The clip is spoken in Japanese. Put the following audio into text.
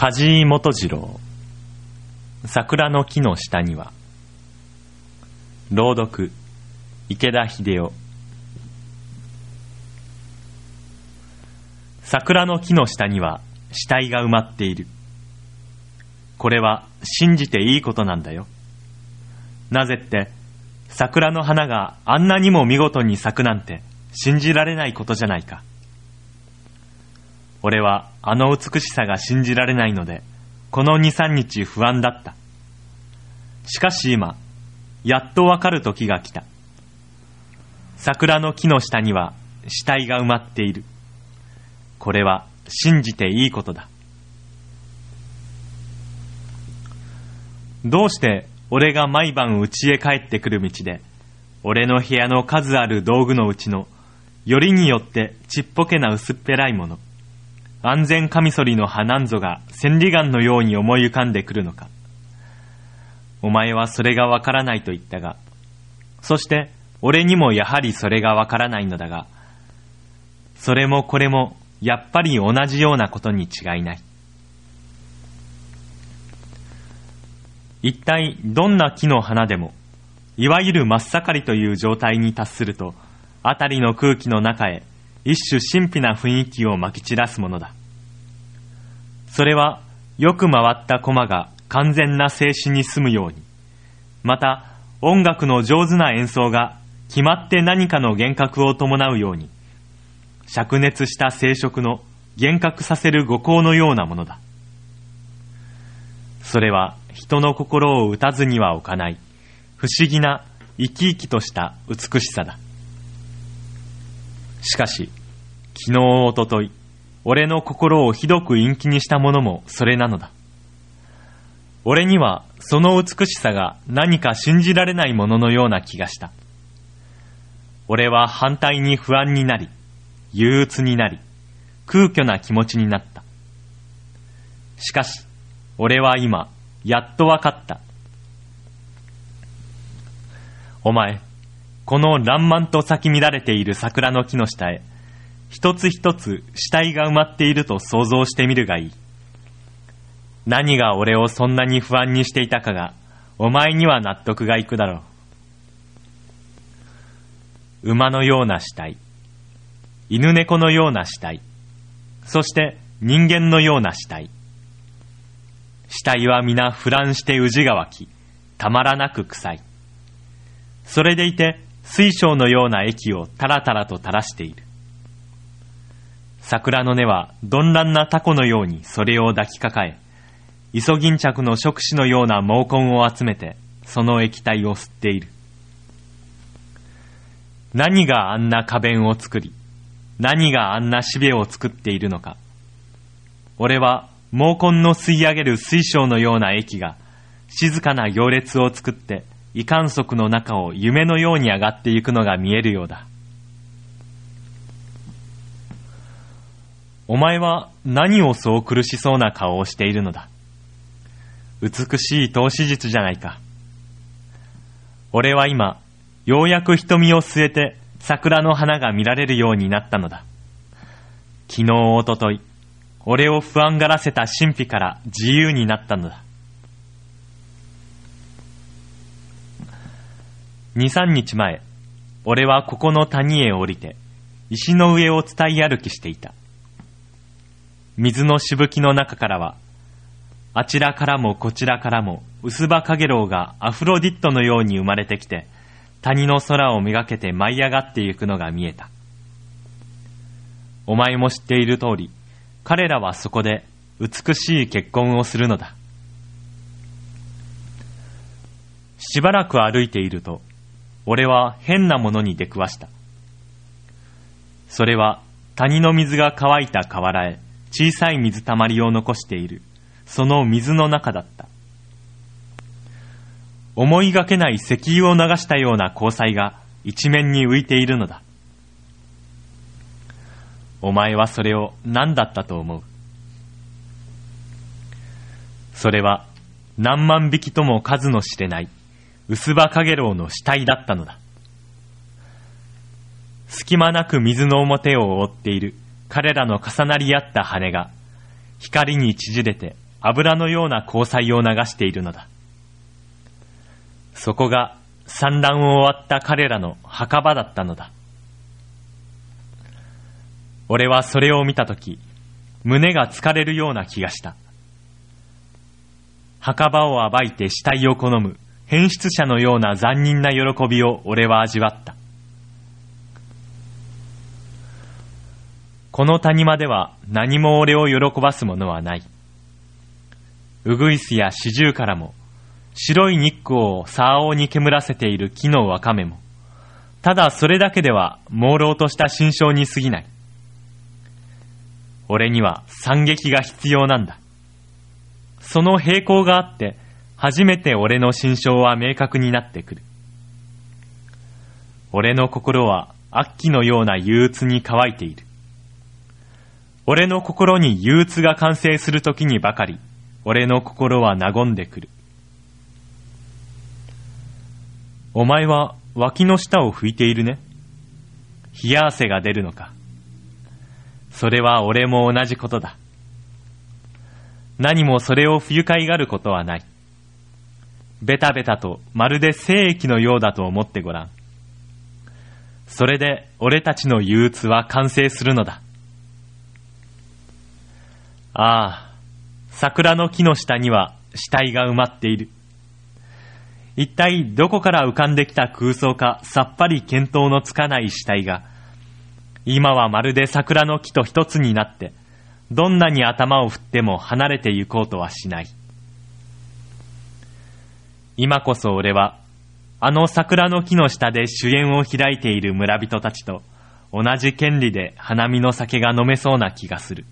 梶井元次郎。桜の木の下には。朗読池田秀夫桜の木の下には死体が埋まっている。これは信じていいことなんだよ。なぜって桜の花があんなにも見事に咲くなんて信じられないことじゃないか。俺はあの美しさが信じられないのでこの23日不安だった。しかし今やっとわかる時が来た。桜の木の下には死体が埋まっている。これは信じていいことだ。どうして俺が毎晩家へ帰ってくる道で俺の部屋の数ある道具のうちのよりによってちっぽけな薄っぺらいもの安全カミソリの葉なんぞが千里眼のように思い浮かんでくるのか。お前はそれがわからないと言ったがそして俺にもやはりそれがわからないのだがそれもこれもやっぱり同じようなことに違いない。一体どんな木の花でもいわゆる真っ盛りという状態に達すると辺りの空気の中へ一種神秘な雰囲気をまき散らすものだ。それはよく回った駒が完全な静止に済むように。また音楽の上手な演奏が決まって何かの幻覚を伴うように。灼熱した生殖の幻覚させる五行のようなものだ。それは人の心を打たずには置かない不思議な生き生きとした美しさだ。しかし昨日おととい俺の心をひどく陰気にしたものもそれなのだ。俺にはその美しさが何か信じられないもののような気がした。俺は反対に不安になり憂鬱になり空虚な気持ちになった。しかし俺は今やっとわかった。お前この爛漫と咲き乱れている桜の木の下へ一つ一つ死体が埋まっていると想像してみるがいい。何が俺をそんなに不安にしていたかがお前には納得がいくだろう。馬のような死体犬猫のような死体そして人間のような死体。死体は皆腐乱して宇治が湧きたまらなく臭い。それでいて水晶のような液をタラタラと垂らしている。桜の根は鈍乱なタコのようにそれを抱きかかえイソギンチャクの触手のような毛根を集めてその液体を吸っている。何があんな花弁を作り何があんなしべを作っているのか。俺は毛根の吸い上げる水晶のような液が静かな行列を作って異観測の中を夢のように上がっていくのが見えるようだ。お前は何をそう苦しそうな顔をしているのだ？美しい投資術じゃないか。俺は今ようやく瞳を据えて桜の花が見られるようになったのだ。昨日おととい俺を不安がらせた神秘から自由になったのだ。23日前俺はここの谷へ降りて石の上を伝い歩きしていた。水のしぶきの中からはあちらからもこちらからも薄葉かげろうがアフロディットのように生まれてきて谷の空をめがけて舞い上がっていくのが見えた。お前も知っている通り彼らはそこで美しい結婚をするのだ。しばらく歩いていると俺は変なものに出くわした。それは谷の水が乾いた河原へ小さい水たまりを残している、その水の中だった。思いがけない石油を流したような交際が一面に浮いているのだ。お前はそれを何だったと思う？それは何万匹とも数の知れない薄葉かげろうの死体だったのだ。隙間なく水の表を覆っている彼らの重なり合った羽が、光に縮れて油のような交際を流しているのだ。そこが産卵を終わった彼らの墓場だったのだ。俺はそれを見たとき、胸が疲れるような気がした。墓場を暴いて死体を好む変質者のような残忍な喜びを俺は味わった。この谷間では何も俺を喜ばすものはない。ウグイスやシジュウからも、白い日光をサオに煙らせている木のワカメも、ただそれだけでは朦朧とした心象に過ぎない。俺には惨劇が必要なんだ。その平行があって、初めて俺の心象は明確になってくる。俺の心は悪鬼のような憂鬱に乾いている。俺の心に憂鬱が完成するときにばかり、俺の心は和んでくる。お前は脇の下を拭いているね。冷や汗が出るのか。それは俺も同じことだ。何もそれを不愉快がることはない。ベタベタとまるで精液のようだと思ってごらん。それで俺たちの憂鬱は完成するのだ。ああ、桜の木の下には死体が埋まっている。一体どこから浮かんできた空想かさっぱり見当のつかない死体が、今はまるで桜の木と一つになって、どんなに頭を振っても離れて行こうとはしない。今こそ俺は、あの桜の木の下で主演を開いている村人たちと同じ権利で花見の酒が飲めそうな気がする。